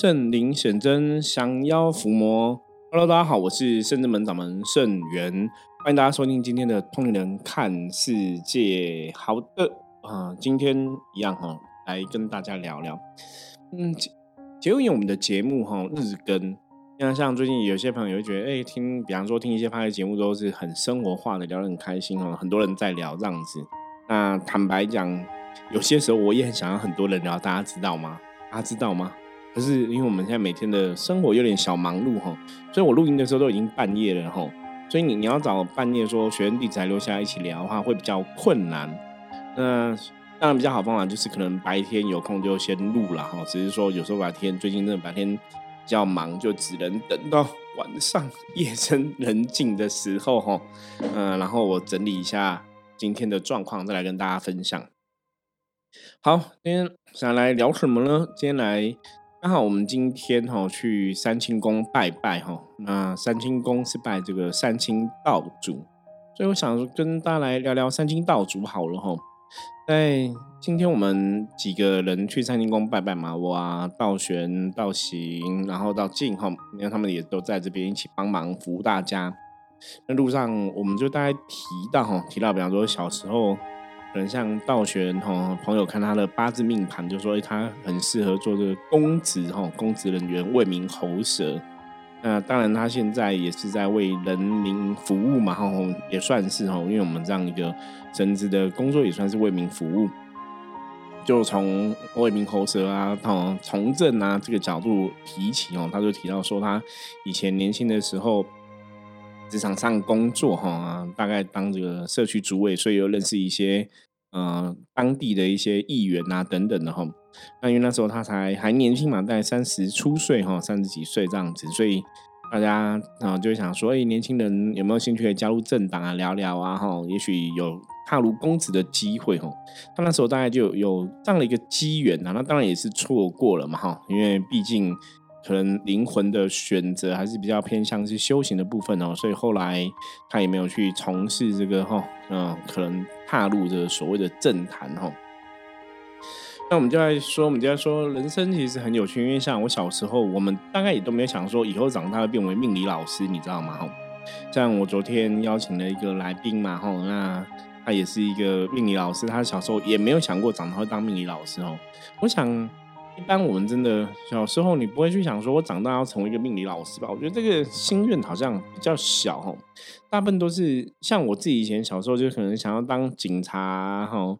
圣灵显真，降妖伏魔。Hello，大家好，我是圣智门掌门圣元，欢迎大家收听今天的《通灵人看世界》。好的，啊，今天一样哈，来跟大家聊聊。嗯，结合我们的节目哈，日更。那像最近有些朋友会觉得，哎，听，比方说听一些拍的节目都是很生活化的，聊得很开心哦，很多人在聊这样子。那坦白讲，有些时候我也很想要很多人聊，大家知道吗？大家知道吗？可是因为我们现在每天的生活有点小忙碌哈，所以我录音的时候都已经半夜了哈，所以你你要找半夜说学员弟子还留下来一起聊的话，会比较困难。那当然比较好方法就是可能白天有空就先录了哈，只是说有时候白天最近真的白天比较忙，就只能等到晚上夜深人静的时候哈，嗯，然后我整理一下今天的状况，再来跟大家分享。好，今天想来聊什么呢？今天来。刚好我们今天哈去三清宫拜拜哈，那三清宫是拜这个三清道主，所以我想跟大家来聊聊三清道主好了哈。在今天我们几个人去三清宫拜拜嘛，我啊道玄、道行，然后到静哈，因为他们也都在这边一起帮忙服务大家。那路上我们就大概提到哈，提到比方说小时候。可能像道玄哈朋友看他的八字命盘，就说他很适合做这个公职哈，公职人员为民喉舌。那当然他现在也是在为人民服务嘛，哈，也算是哈，因为我们这样一个神职的工作也算是为民服务。就从为民喉舌啊，从从政啊这个角度提起哦，他就提到说他以前年轻的时候。职场上工作哈，大概当这个社区主委，所以又认识一些呃当地的一些议员啊等等的哈。那因为那时候他才还年轻嘛，大概三十出岁哈，三十几岁这样子，所以大家啊就想说，哎，年轻人有没有兴趣加入政党啊，聊聊啊哈，也许有踏入公职的机会哈。他那时候大概就有这样的一个机缘啊，那当然也是错过了嘛哈，因为毕竟。可能灵魂的选择还是比较偏向是修行的部分哦，所以后来他也没有去从事这个哈，嗯，可能踏入这个所谓的政坛哈。那我们就在说，我们就在说，人生其实很有趣，因为像我小时候，我们大概也都没有想说以后长大会变为命理老师，你知道吗？哈，像我昨天邀请了一个来宾嘛，哈，那他也是一个命理老师，他小时候也没有想过长大会当命理老师哦。我想。一般我们真的小时候，你不会去想说，我长大要成为一个命理老师吧？我觉得这个心愿好像比较小哦。大部分都是像我自己以前小时候，就可能想要当警察哈，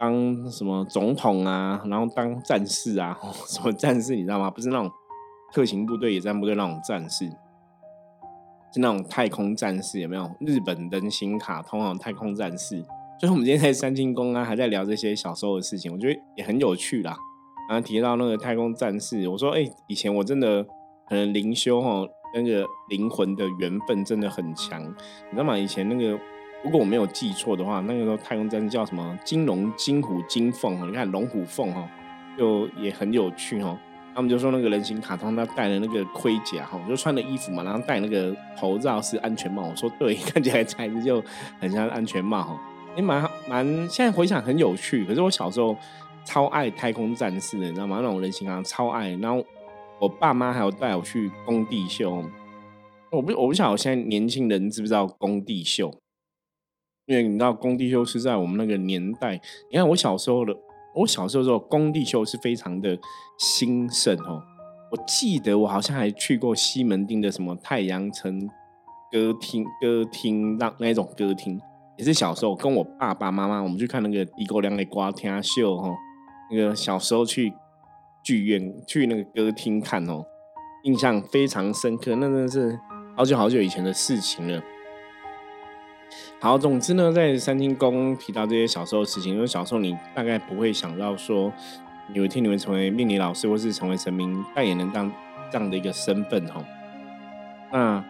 当什么总统啊，然后当战士啊，什么战士你知道吗？不是那种特勤部队、野战部队那种战士，是那种太空战士，有没有？日本人形卡通啊，太空战士。所以我们今天在三清宫啊，还在聊这些小时候的事情，我觉得也很有趣啦。刚刚提到那个太空战士，我说，哎，以前我真的可能灵修哈，那个灵魂的缘分真的很强，你知道吗？以前那个，如果我没有记错的话，那个时候太空战士叫什么金龙、金虎、金凤，你看龙虎凤哈，就也很有趣哈。他们就说那个人形卡通，他戴了那个盔甲哈，就穿的衣服嘛，然后戴那个头罩是安全帽。我说对，看起来材质就很像安全帽哈，也蛮蛮，现在回想很有趣。可是我小时候。超爱太空战士的，你知道吗？那种人形啊，超爱。然后我爸妈还有带我去工地秀。我不我不晓得现在年轻人知不知道工地秀？因为你知道工地秀是在我们那个年代。你看我小时候的，我小时候时候工地秀是非常的兴盛哦。我记得我好像还去过西门町的什么太阳城歌厅，歌厅那那种歌厅，也是小时候跟我爸爸妈妈我们去看那个地沟梁的瓜天秀哈。那个小时候去剧院、去那个歌厅看哦，印象非常深刻。那真的是好久好久以前的事情了。好，总之呢，在三清宫提到这些小时候的事情，因为小时候你大概不会想到说有一天你会成为命理老师，或是成为神明代言人当这样的一个身份哈。那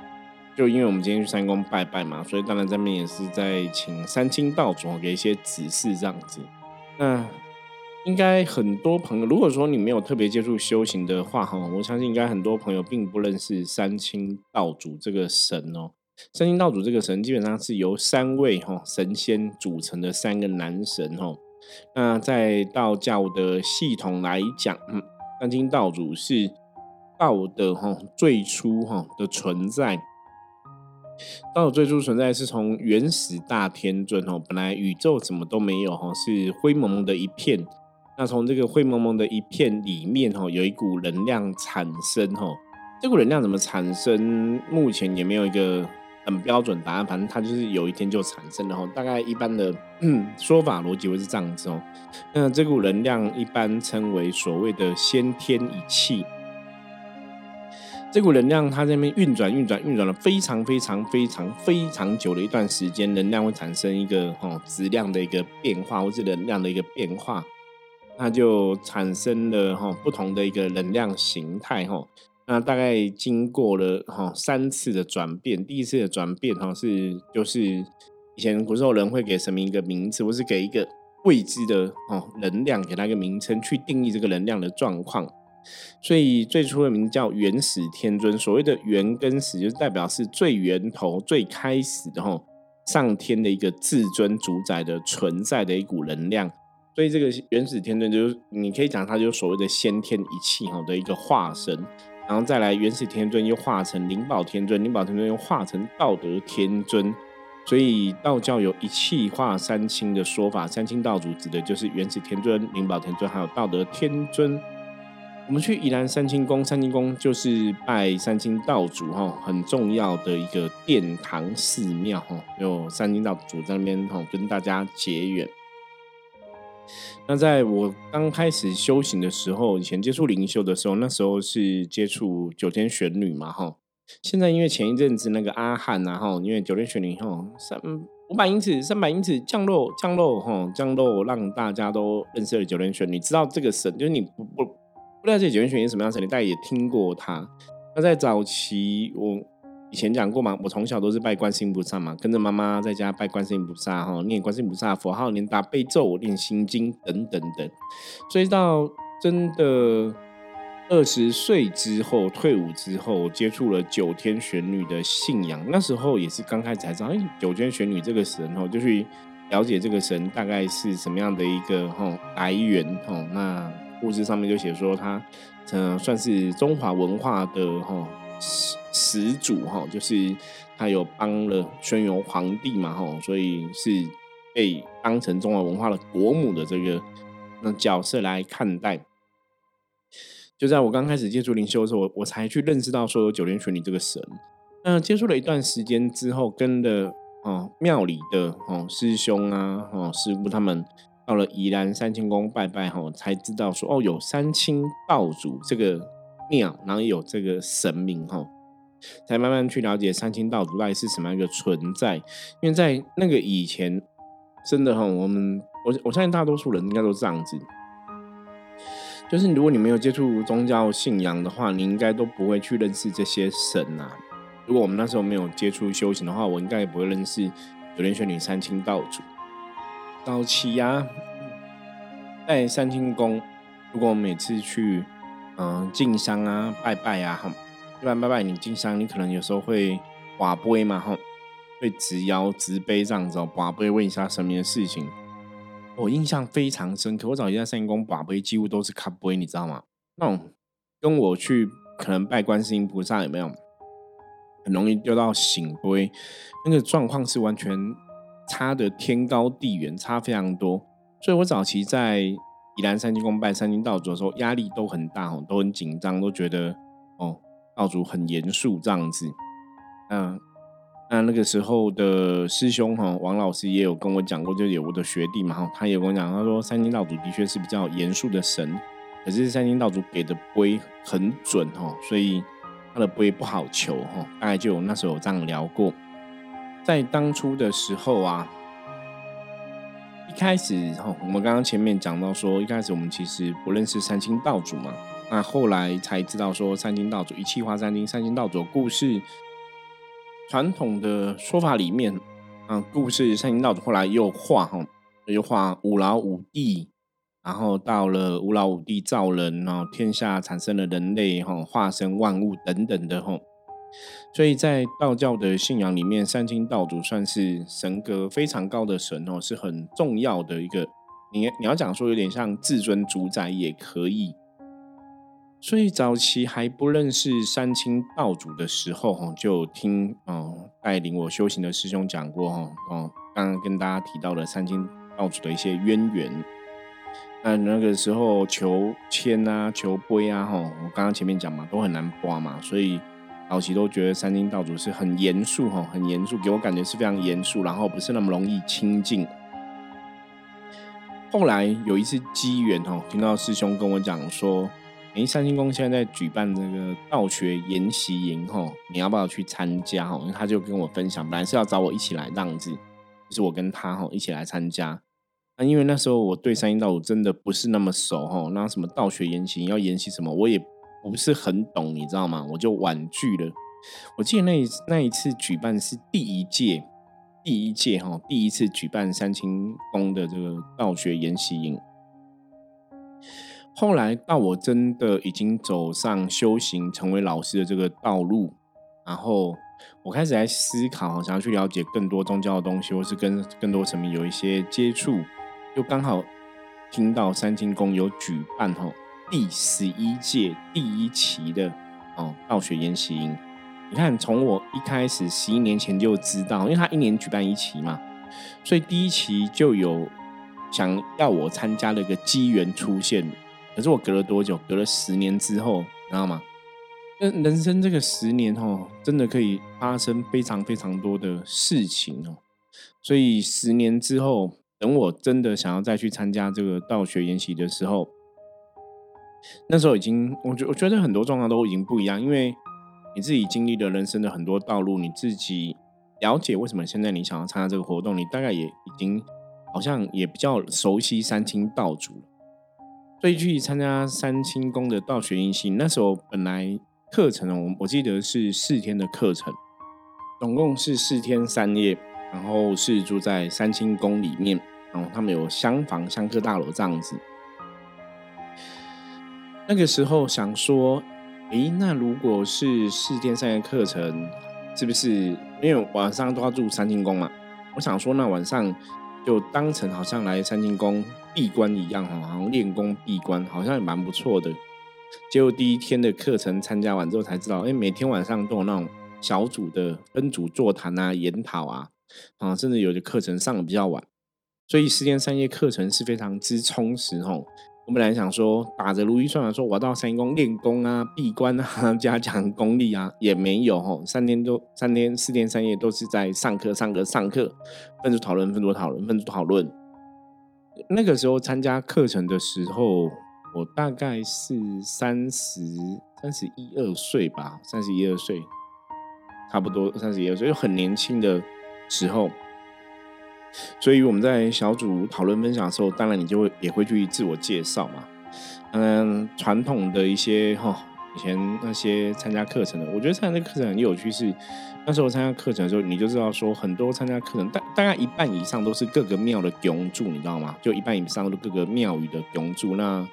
就因为我们今天去三宫拜拜嘛，所以当然这边也是在请三清道主给一些指示这样子。那应该很多朋友，如果说你没有特别接触修行的话，哈，我相信应该很多朋友并不认识三清道主这个神哦。三清道主这个神基本上是由三位哈神仙组成的三个男神哈。那在道教的系统来讲，嗯，三清道主是道的哈最初哈的存在。道最初存在是从原始大天尊哦，本来宇宙什么都没有哈，是灰蒙蒙的一片。那从这个灰蒙蒙的一片里面哈，有一股能量产生哈。这股能量怎么产生？目前也没有一个很标准答案。反正它就是有一天就产生了哈。大概一般的 说法逻辑会是这样子哦。那这股能量一般称为所谓的先天一气。这股能量它这边运转、运转、运转了非常、非常、非常、非常久的一段时间，能量会产生一个哈质量的一个变化，或是能量的一个变化，那就产生了哈不同的一个能量形态哈。那大概经过了哈三次的转变，第一次的转变哈是就是以前古时候人会给神明一个名字，或是给一个未知的哦能量，给它一个名称去定义这个能量的状况。所以最初的名叫原始天尊，所谓的原跟始，就是代表是最源头、最开始的哈上天的一个至尊主宰的存在的一股能量。所以这个原始天尊就是你可以讲它就所谓的先天一气哈的一个化身，然后再来原始天尊又化成灵宝天尊，灵宝天尊又化成道德天尊。所以道教有一气化三清的说法，三清道主指的就是原始天尊、灵宝天尊还有道德天尊。我们去宜兰三清宫，三清宫就是拜三清道主哈，很重要的一个殿堂寺庙哈，有三清道主在那边哈跟大家结缘。那在我刚开始修行的时候，以前接触灵修的时候，那时候是接触九天玄女嘛哈。现在因为前一阵子那个阿汉啊哈，因为九天玄女哈三五百英尺、三百英尺降落降落哈降落，让大家都认识了九天玄女，知道这个神，就是你不不。不了解九天玄女什么样神，你大概也听过他。那在早期，我以前讲过嘛，我从小都是拜观世音菩萨嘛，跟着妈妈在家拜观世音菩萨哈，念观世音菩萨佛号，念大悲咒，念心经等等等。所以到真的二十岁之后，退伍之后，接触了九天玄女的信仰，那时候也是刚开始才知道，哎，九天玄女这个神哦，就去了解这个神大概是什么样的一个哈来源哈那。物质上面就写说他，嗯，算是中华文化的哈始始祖哈，就是他有帮了轩辕皇帝嘛哈，所以是被当成中华文化的国母的这个那角色来看待。就在我刚开始接触灵修的时候，我我才去认识到说有九天玄女这个神。那接触了一段时间之后，跟的哦庙里的哦师兄啊哦师傅他们。到了宜兰三清宫拜拜后，才知道说哦，有三清道主这个庙，然后有这个神明哈，才慢慢去了解三清道主到底是什么样一个存在。因为在那个以前，真的哈，我们我我相信大多数人应该都这样子，就是如果你没有接触宗教信仰的话，你应该都不会去认识这些神呐。如果我们那时候没有接触修行的话，我应该也不会认识九天玄女三清道主。早期呀，在三清宫，如果每次去嗯进香啊、拜拜啊，哈，一般拜拜你进香，你可能有时候会寡杯嘛，哈，会直腰直杯这样子哦，寡杯问一下神明的事情。我印象非常深刻，我早期在三清宫寡杯几乎都是卡杯，你知道吗？那种跟我去可能拜观世音菩萨有没有，很容易丢到醒杯，那个状况是完全。差的天高地远，差非常多，所以我早期在宜兰三清宫拜三清道主的时候，压力都很大哦，都很紧张，都觉得哦道主很严肃这样子。嗯，那那个时候的师兄哈王老师也有跟我讲过，就有我的学弟嘛哈，他也跟我讲，他说三清道主的确是比较严肃的神，可是三清道主给的杯很准哈，所以他的杯不好求哈，大概就有那时候有这样聊过。在当初的时候啊，一开始哈，我们刚刚前面讲到说，一开始我们其实不认识三清道主嘛，那后来才知道说三清道主一气化三清，三清道主故事传统的说法里面啊，故事三清道主后来又化哈，又化五老五帝，然后到了五老五帝造人，然后天下产生了人类哈，化身万物等等的哈。所以在道教的信仰里面，三清道主算是神格非常高的神哦，是很重要的一个。你你要讲说有点像至尊主宰也可以。所以早期还不认识三清道主的时候，哈，就听哦带领我修行的师兄讲过，哈，哦，刚刚跟大家提到的三清道主的一些渊源。那那个时候求签啊、求杯啊，哈，我刚刚前面讲嘛，都很难刮嘛，所以早期都觉得三清道主是很严肃，哈，很严肃，给我感觉是非常严肃，然后不是那么容易亲近。后来有一次机缘哦，听到师兄跟我讲说，哎，三星宫现在在举办这个道学研习营哈，你要不要去参加哈？他就跟我分享，本来是要找我一起来这样子，就是我跟他哈一起来参加。那因为那时候我对三星道主真的不是那么熟哈，那什么道学研习要研习什么，我也不是很懂，你知道吗？我就婉拒了。我记得那那一次举办是第一届。第一届哈，第一次举办三清宫的这个道学研习营。后来到我真的已经走上修行、成为老师的这个道路，然后我开始在思考，想要去了解更多宗教的东西，或是跟更多神明有一些接触，就刚好听到三清宫有举办哈第十一届第一期的哦道学研习营。你看，从我一开始十一年前就知道，因为他一年举办一期嘛，所以第一期就有想要我参加的一个机缘出现。可是我隔了多久？隔了十年之后，知道吗？那人生这个十年哦，真的可以发生非常非常多的事情哦。所以十年之后，等我真的想要再去参加这个道学研习的时候，那时候已经，我觉我觉得很多状况都已经不一样，因为。你自己经历了人生的很多道路，你自己了解为什么现在你想要参加这个活动，你大概也已经好像也比较熟悉三清道主了。所以去参加三清宫的道学研习，那时候本来课程我我记得是四天的课程，总共是四天三夜，然后是住在三清宫里面，然后他们有厢房、香客大楼这样子。那个时候想说。诶，那如果是四天三夜课程，是不是因为晚上都要住三清宫嘛？我想说，那晚上就当成好像来三清宫闭关一样哈，好像练功闭关，好像也蛮不错的。结果第一天的课程参加完之后才知道，哎，每天晚上都有那种小组的分组座谈啊、研讨啊，啊，甚至有的课程上的比较晚，所以四天三夜课程是非常之充实哦。我本来想说打着如意算盘，说我到三宫练功啊、闭关啊、加强功力啊，也没有吼。三天都三天四天三夜都是在上课、上课、上课，分组讨论、分组讨论、分组讨论。那个时候参加课程的时候，我大概是三十三十一二岁吧，三十一二岁，差不多三十一二岁，就很年轻的时候。所以我们在小组讨论分享的时候，当然你就会也会去自我介绍嘛。嗯，传统的一些哈，以前那些参加课程的，我觉得参加课程很有趣。是那时候参加课程的时候，你就知道说，很多参加课程大大概一半以上都是各个庙的供住，你知道吗？就一半以上都各个庙宇的供住，那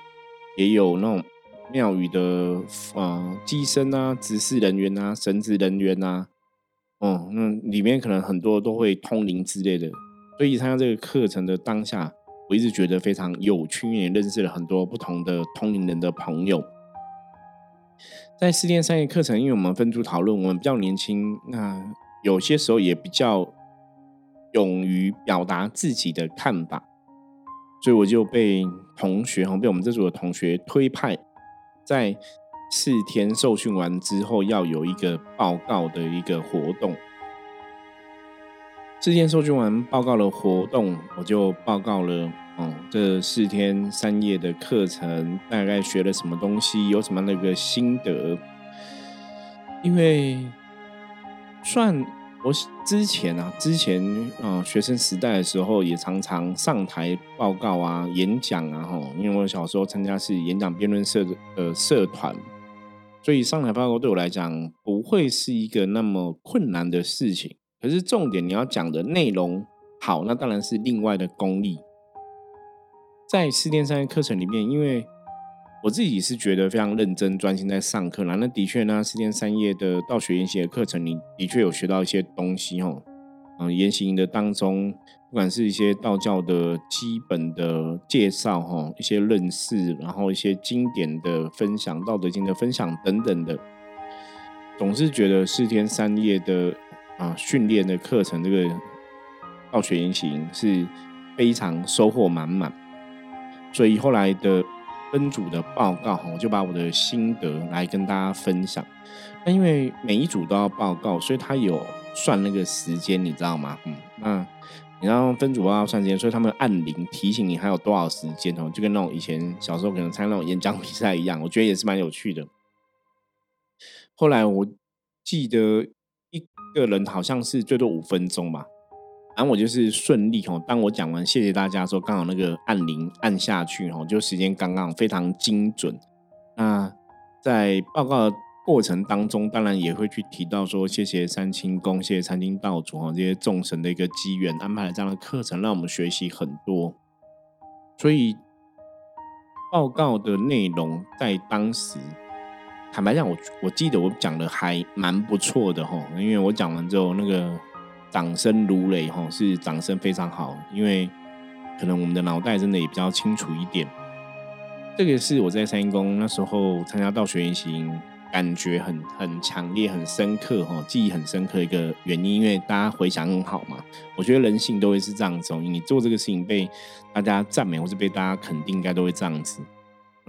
也有那种庙宇的啊机身啊、执事人员啊、神职人员啊，哦，那里面可能很多都会通灵之类的。所以参加这个课程的当下，我一直觉得非常有趣，也认识了很多不同的通灵人的朋友。在四天三夜课程，因为我们分组讨论，我们比较年轻，那有些时候也比较勇于表达自己的看法，所以我就被同学哈，被我们这组的同学推派，在四天受训完之后，要有一个报告的一个活动。四天收集完报告的活动，我就报告了哦，这四天三夜的课程大概学了什么东西，有什么那个心得。因为算我之前啊，之前啊学生时代的时候，也常常上台报告啊、演讲啊，哈，因为我小时候参加是演讲辩论社的呃社团，所以上台报告对我来讲不会是一个那么困难的事情。可是重点，你要讲的内容好，那当然是另外的功力。在四天三夜课程里面，因为我自己是觉得非常认真、专心在上课啦。那的确呢，四天三夜的道学研习的课程，你的确有学到一些东西哦。嗯，研习营的当中不管是一些道教的基本的介绍哈，一些认识，然后一些经典的分享，《道德经》的分享等等的，总是觉得四天三夜的啊训练的课程，这个教学言行是非常收获满满。所以后来的分组的报告，我就把我的心得来跟大家分享。那因为每一组都要报告，所以他有算那个时间，你知道吗？嗯，那你要分组要算时间，所以他们按铃提醒你还有多少时间哦，就跟那种以前小时候可能参加那种演讲比赛一样，我觉得也是蛮有趣的。后来我记得个人好像是最多五分钟吧。然后我就是顺利哦，当我讲完谢谢大家的时候，刚好那个按铃按下去哦，就时间刚刚非常精准。那在报告的过程当中，当然也会去提到说谢谢三清宫、谢谢三清道主哦，这些众神的一个机缘安排了这样的课程，让我们学习很多。所以报告的内容在当时，坦白讲，我我记得我讲的还蛮不错的哈，因为我讲完之后那个。掌声如雷哈，是掌声非常好，因为可能我们的脑袋真的也比较清楚一点。这个是我在三公那时候参加道学原型，感觉很很强烈、很深刻哈，记忆很深刻一个原因，因为大家回想很好嘛。我觉得人性都会是这样子，你做这个事情被大家赞美或是被大家肯定，应该都会这样子。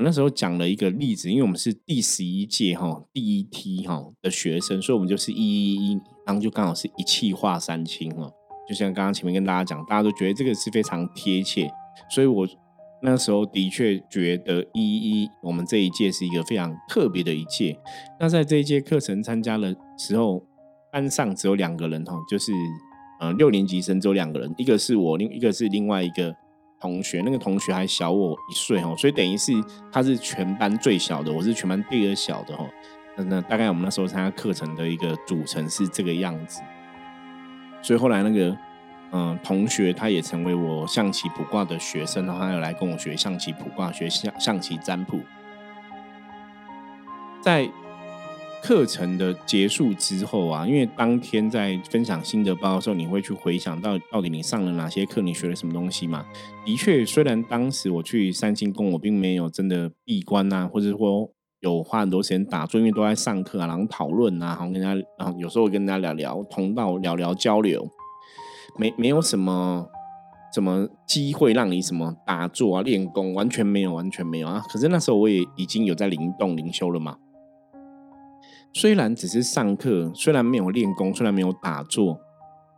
那时候讲了一个例子，因为我们是第十一届哈第一梯哈的学生，所以我们就是一一一，然后就刚好是一气化三清哈。就像刚刚前面跟大家讲，大家都觉得这个是非常贴切，所以我那时候的确觉得一一我们这一届是一个非常特别的一届。那在这一届课程参加的时候，班上只有两个人哈，就是呃六年级生只有两个人，一个是我，另一个是另外一个。同学，那个同学还小我一岁哦，所以等于是他是全班最小的，我是全班第二小的哦。那那大概我们那时候参加课程的一个组成是这个样子。所以后来那个嗯同学他也成为我象棋卜卦的学生，然后他又来跟我学象棋卜卦，学象象棋占卜，在。课程的结束之后啊，因为当天在分享心得报的时候，你会去回想到到底你上了哪些课，你学了什么东西嘛？的确，虽然当时我去三清宫，我并没有真的闭关啊，或者说有花很多时间打坐，因为都在上课啊，然后讨论啊，然后跟人家，然后有时候跟人家聊聊同道，聊聊交流，没没有什么什么机会让你什么打坐啊、练功，完全没有，完全没有啊。可是那时候我也已经有在灵动灵修了嘛。虽然只是上课，虽然没有练功，虽然没有打坐，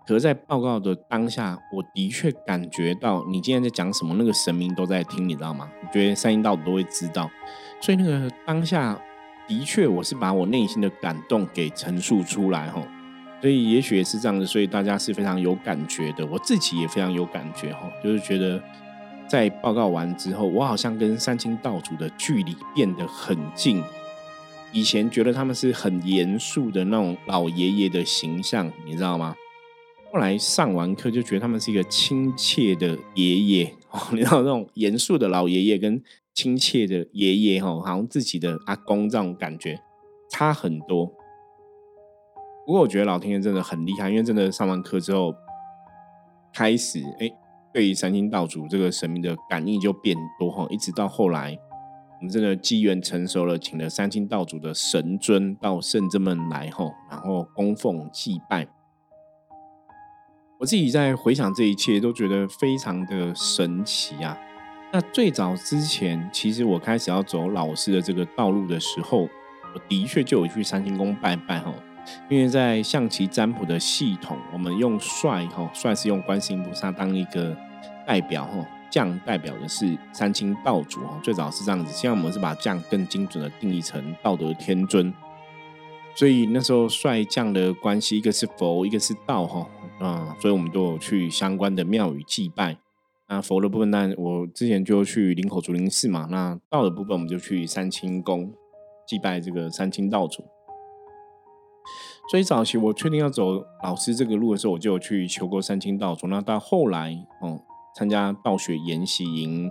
可是在报告的当下，我的确感觉到你今天在讲什么，那个神明都在听，你知道吗？我觉得三阴道主都会知道，所以那个当下的确，我是把我内心的感动给陈述出来哈。所以也许也是这样的，所以大家是非常有感觉的，我自己也非常有感觉哈，就是觉得在报告完之后，我好像跟三清道主的距离变得很近。以前觉得他们是很严肃的那种老爷爷的形象，你知道吗？后来上完课就觉得他们是一个亲切的爷爷 哦，你知道那种严肃的老爷爷跟亲切的爷爷哈，好像自己的阿公这种感觉差很多。不过我觉得老天爷真的很厉害，因为真的上完课之后，开始哎，对于三清道主这个神明的感应就变多哈，一直到后来。我们真的机缘成熟了，请了三清道主的神尊到圣真门来后，然后供奉祭拜。我自己在回想这一切，都觉得非常的神奇啊。那最早之前，其实我开始要走老师的这个道路的时候，我的确就有去三清宫拜拜哈。因为在象棋占卜的系统，我们用帅哈，帅是用观世音菩萨当一个代表哈。将代表的是三清道主哈，最早是这样子。现在我们是把将更精准的定义成道德天尊。所以那时候帅将的关系，一个是佛，一个是道哈啊，所以我们都有去相关的庙宇祭拜。那佛的部分，那我之前就去林口竹林寺嘛。那道的部分，我们就去三清宫祭拜这个三清道主。所以早期我确定要走老师这个路的时候，我就有去求过三清道主。那到后来哦。参加暴雪研习营，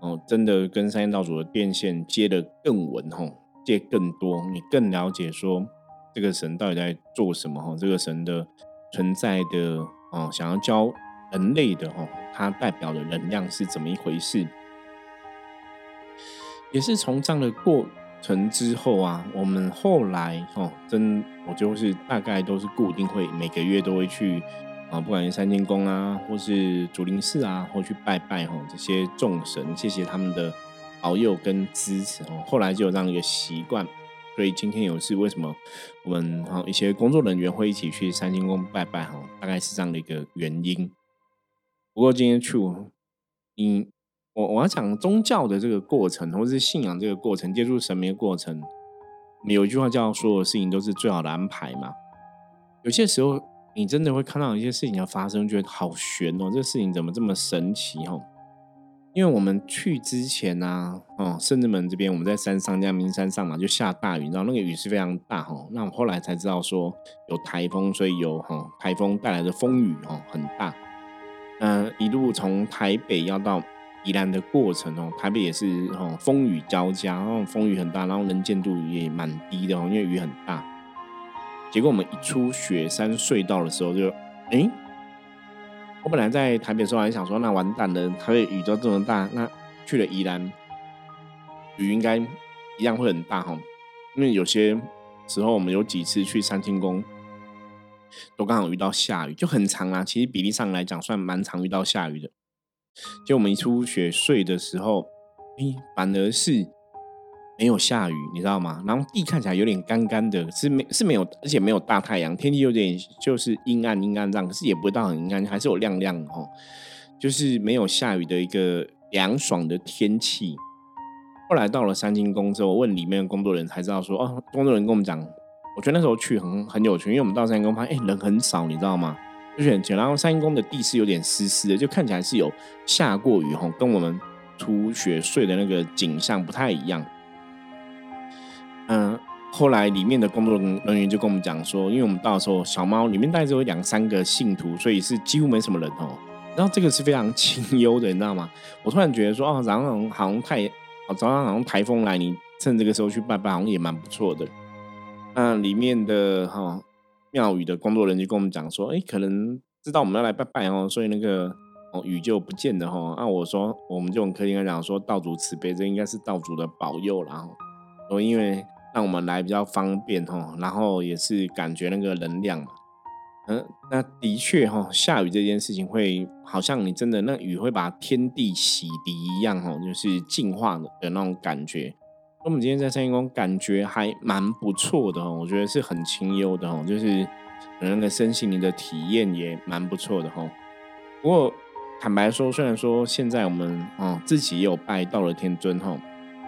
哦，真的跟三仙道主的电线接得更稳吼，接更多，你更了解说这个神到底在做什么吼，这个神的存在的哦，想要教人类的哦，它代表的能量是怎么一回事？也是从这样的过程之后啊，我们后来哦，真我就是大概都是固定会每个月都会去啊，不管是三清宫啊，或是竹林寺啊，或去拜拜哈这些众神，谢谢他们的保佑跟支持哦。后来就有这样一个习惯，所以今天有事，为什么我们哈一些工作人员会一起去三清宫拜拜哈？大概是这样的一个原因。不过今天去，你。我我要讲宗教的这个过程，或是信仰这个过程，接触神明的过程，有一句话叫“所有事情都是最好的安排”嘛。有些时候，你真的会看到一些事情要发生，觉得好悬哦，这个事情怎么这么神奇哦？因为我们去之前呢，哦，圣至门这边我们在山上，在名山上嘛，就下大雨，然后那个雨是非常大哦。那我后来才知道说有台风，所以有哈台风带来的风雨哦很大。嗯，一路从台北要到。宜兰的过程哦，台北也是哦，风雨交加，然后风雨很大，然后能见度也蛮低的哦，因为雨很大。结果我们一出雪山隧道的时候，就哎，我本来在台北的时候还想说，那完蛋了，台北雨都这么大，那去了宜兰，雨应该一样会很大哈。因为有些时候我们有几次去三清宫，都刚好遇到下雨，就很长啊。其实比例上来讲，算蛮长遇到下雨的。就我们一出雪隧的时候，哎，反而是没有下雨，你知道吗？然后地看起来有点干干的，是没是没有，而且没有大太阳，天气有点就是阴暗阴暗这样，可是也不会到很阴暗，还是有亮亮哦，就是没有下雨的一个凉爽的天气。后来到了三清宫之后，问里面的工作人才知道说，哦，工作人员跟我们讲，我觉得那时候去很很有趣，因为我们到三清宫发现，哎，人很少，你知道吗？就是很浅，然后三清宫的地是有点湿湿的，就看起来是有下过雨哈，跟我们出雪睡的那个景象不太一样。嗯，后来里面的工作人员就跟我们讲说，因为我们到时候小猫里面大概只有两三个信徒，所以是几乎没什么人哦。然后这个是非常 清幽的，你知道吗？我突然觉得说，哦，早上好像太，早上好像台风来，你趁这个时候去拜拜，好像也蛮不错的。那里面的哈。庙宇的工作人员就跟我们讲说，哎，可能知道我们要来拜拜哦，所以那个哦雨就不见了哈。那我说，我们就很客气跟讲说，道主慈悲，这应该是道主的保佑然后，哦，因为让我们来比较方便哈，然后也是感觉那个能量嘛。嗯，那的确哈，下雨这件事情会好像你真的那雨会把天地洗涤一样哈，就是净化的的那种感觉。我们今天在三星宫感觉还蛮不错的哦，我觉得是很清幽的哦，就是那个身心灵的体验也蛮不错的哈。不过坦白说，虽然说现在我们哦自己也有拜到了天尊哈，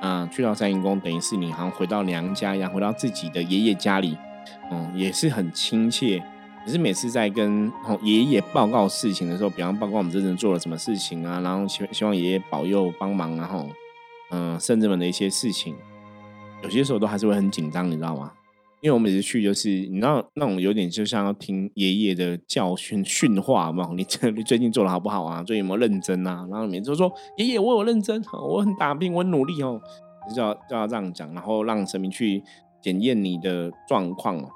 啊去到三阴宫等于是你好像回到娘家一样，回到自己的爷爷家里，嗯也是很亲切。可是每次在跟爷爷报告事情的时候，比方报告我们真正做了什么事情啊，然后希希望爷爷保佑帮忙啊，吼。嗯，甚至们的一些事情，有些时候都还是会很紧张，你知道吗？因为我每次去就是，你知道那种有点就像要听爷爷的教训训话嘛。你这你最近做的好不好啊？最近有没有认真啊？然后每次都说爷爷，我有认真，我很打拼，我很努力哦，就要就要这样讲，然后让神明去检验你的状况哦。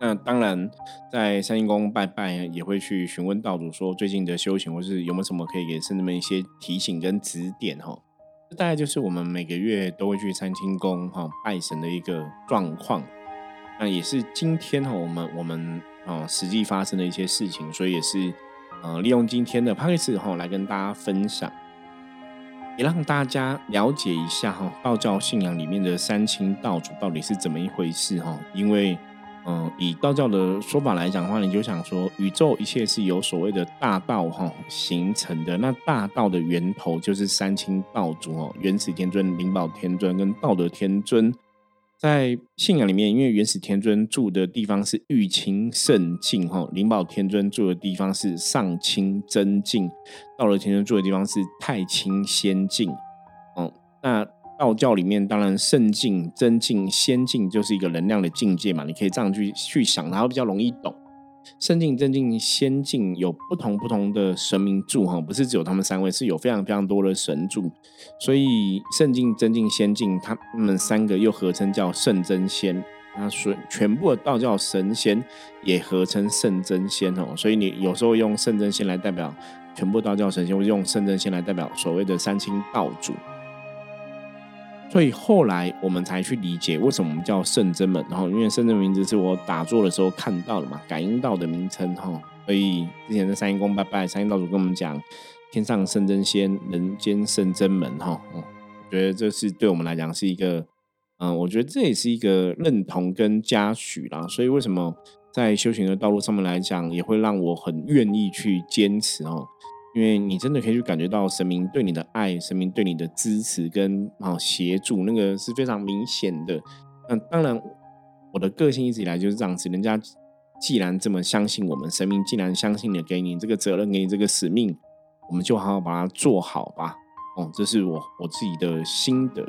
那当然，在三星宫拜拜也会去询问道主说最近的修行，或是有没有什么可以给圣人们一些提醒跟指点哈。大概就是我们每个月都会去三清宫哈拜神的一个状况，那也是今天哈我们我们啊实际发生的一些事情，所以也是呃利用今天的 p a c k 哈来跟大家分享，也让大家了解一下哈道教信仰里面的三清道主到底是怎么一回事哈，因为。嗯，以道教的说法来讲的话，你就想说，宇宙一切是由所谓的大道哈形成的。那大道的源头就是三清道主哦，元始天尊、灵宝天尊跟道德天尊。在信仰里面，因为元始天尊住的地方是玉清圣境哈，灵宝天尊住的地方是上清真境，道德天尊住的地方是太清仙境。哦，那。道教里面当然圣境、真境、仙境就是一个能量的境界嘛，你可以这样去去想，然后比较容易懂。圣境、真境、仙境有不同不同的神明住哈，不是只有他们三位，是有非常非常多的神住。所以圣境、真境、仙境，他们三个又合称叫圣真仙。那所全部的道教神仙也合称圣真仙哦，所以你有时候用圣真仙来代表全部道教神仙，或用圣真仙来代表所谓的三清道主。所以后来我们才去理解为什么我们叫圣真门，然后因为圣真名字是我打坐的时候看到的嘛，感应到的名称哈。所以之前在三阴宫拜拜，三阴道主跟我们讲，天上圣真仙，人间圣真门哈。我觉得这是对我们来讲是一个，嗯，我觉得这也是一个认同跟嘉许啦。所以为什么在修行的道路上面来讲，也会让我很愿意去坚持哦。因为你真的可以去感觉到神明对你的爱，神明对你的支持跟啊协助，那个是非常明显的。那当然，我的个性一直以来就是这样子。人家既然这么相信我们，神明既然相信你，给你这个责任，给你这个使命，我们就好好把它做好吧。哦，这是我我自己的心得。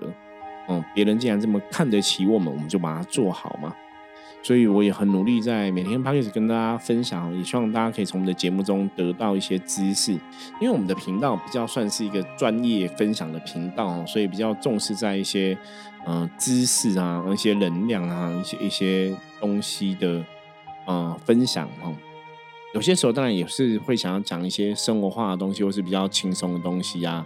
哦，别人既然这么看得起我们，我们就把它做好嘛。所以我也很努力，在每天 p o d 跟大家分享，也希望大家可以从我们的节目中得到一些知识。因为我们的频道比较算是一个专业分享的频道，所以比较重视在一些嗯知识啊、一些能量啊、一些一些东西的嗯分享哈。有些时候当然也是会想要讲一些生活化的东西，或是比较轻松的东西啊。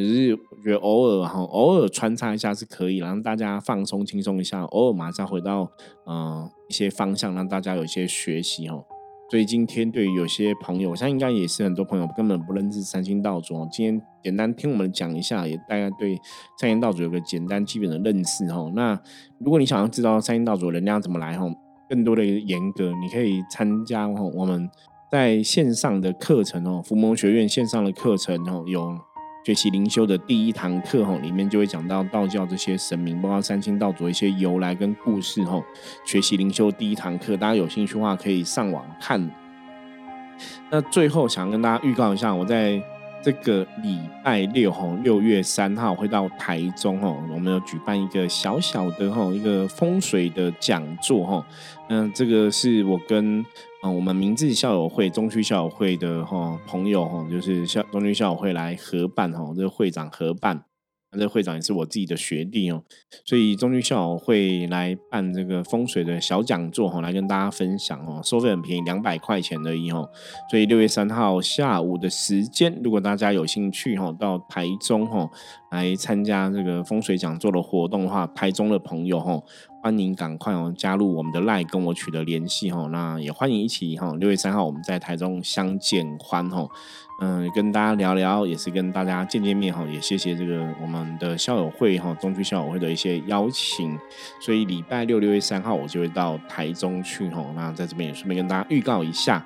只是我觉得偶尔哈，偶尔穿插一下是可以，让大家放松轻松一下。偶尔马上回到嗯一些方向，让大家有一些学习哦。所以今天对于有些朋友，我应该也是很多朋友根本不认识三星道主。今天简单听我们讲一下，也大概对三星道主有个简单基本的认识哈。那如果你想要知道三星道主能量怎么来哈，更多的严格，你可以参加哈我们在线上的课程哦，福蒙学院线上的课程哦有。学习灵修的第一堂课哈，里面就会讲到道教这些神明，包括三清道祖一些由来跟故事哈。学习灵修第一堂课，大家有兴趣的话可以上网看。那最后想跟大家预告一下，我在。这个礼拜六哈，六月三号会到台中哈，我们要举办一个小小的哈一个风水的讲座哈。嗯，这个是我跟嗯我们明治校友会、中区校友会的哈朋友哈，就是校中区校友会来合办哈，这个会长合办。那这会长也是我自己的学弟哦，所以中军校会来办这个风水的小讲座哈，来跟大家分享哦，收费很便宜，两百块钱而已哦。所以六月三号下午的时间，如果大家有兴趣哈，到台中哈来参加这个风水讲座的活动的话，台中的朋友哈。欢迎赶快哦加入我们的 LINE 跟我取得联系哦，那也欢迎一起哈六月三号我们在台中相见欢哦，嗯跟大家聊聊，也是跟大家见见面哈，也谢谢这个我们的校友会哈中区校友会的一些邀请，所以礼拜六六月三号我就会到台中去哈，那在这边也顺便跟大家预告一下。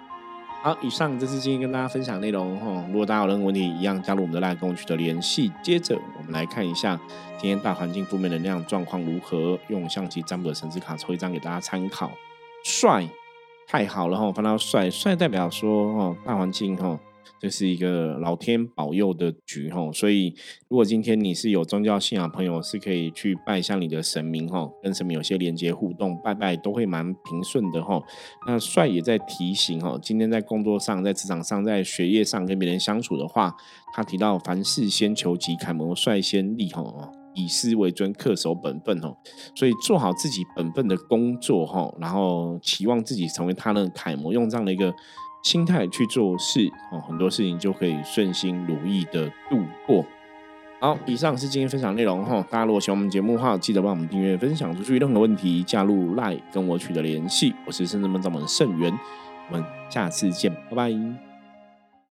好，以上这是今天跟大家分享内容哈。如果大家有任何问题，一样加入我们的 LINE 跟我取得联系。接着我们来看一下今天大环境负面能量状况如何，用相机占卜的神之卡抽一张给大家参考。帅，太好了哈！翻到帅，帅代表说哦，大环境哈。这是一个老天保佑的局哈，所以如果今天你是有宗教信仰朋友，是可以去拜向你的神明哈，跟神明有些连接互动，拜拜都会蛮平顺的哈。那帅也在提醒哈，今天在工作上、在职场上、在学业上跟别人相处的话，他提到凡事先求己，楷模率先立哈，以师为尊，恪守本分哈。所以做好自己本分的工作哈，然后期望自己成为他的楷模，用这样的一个。心态去做事哦，很多事情就可以顺心如意的度过。好，以上是今天分享内容哈。大家如果喜欢我们节目的话，记得帮我们订阅、分享出去。任何问题加入 Line 跟我取得联系。我是深圳门掌门盛源，我们下次见，拜拜。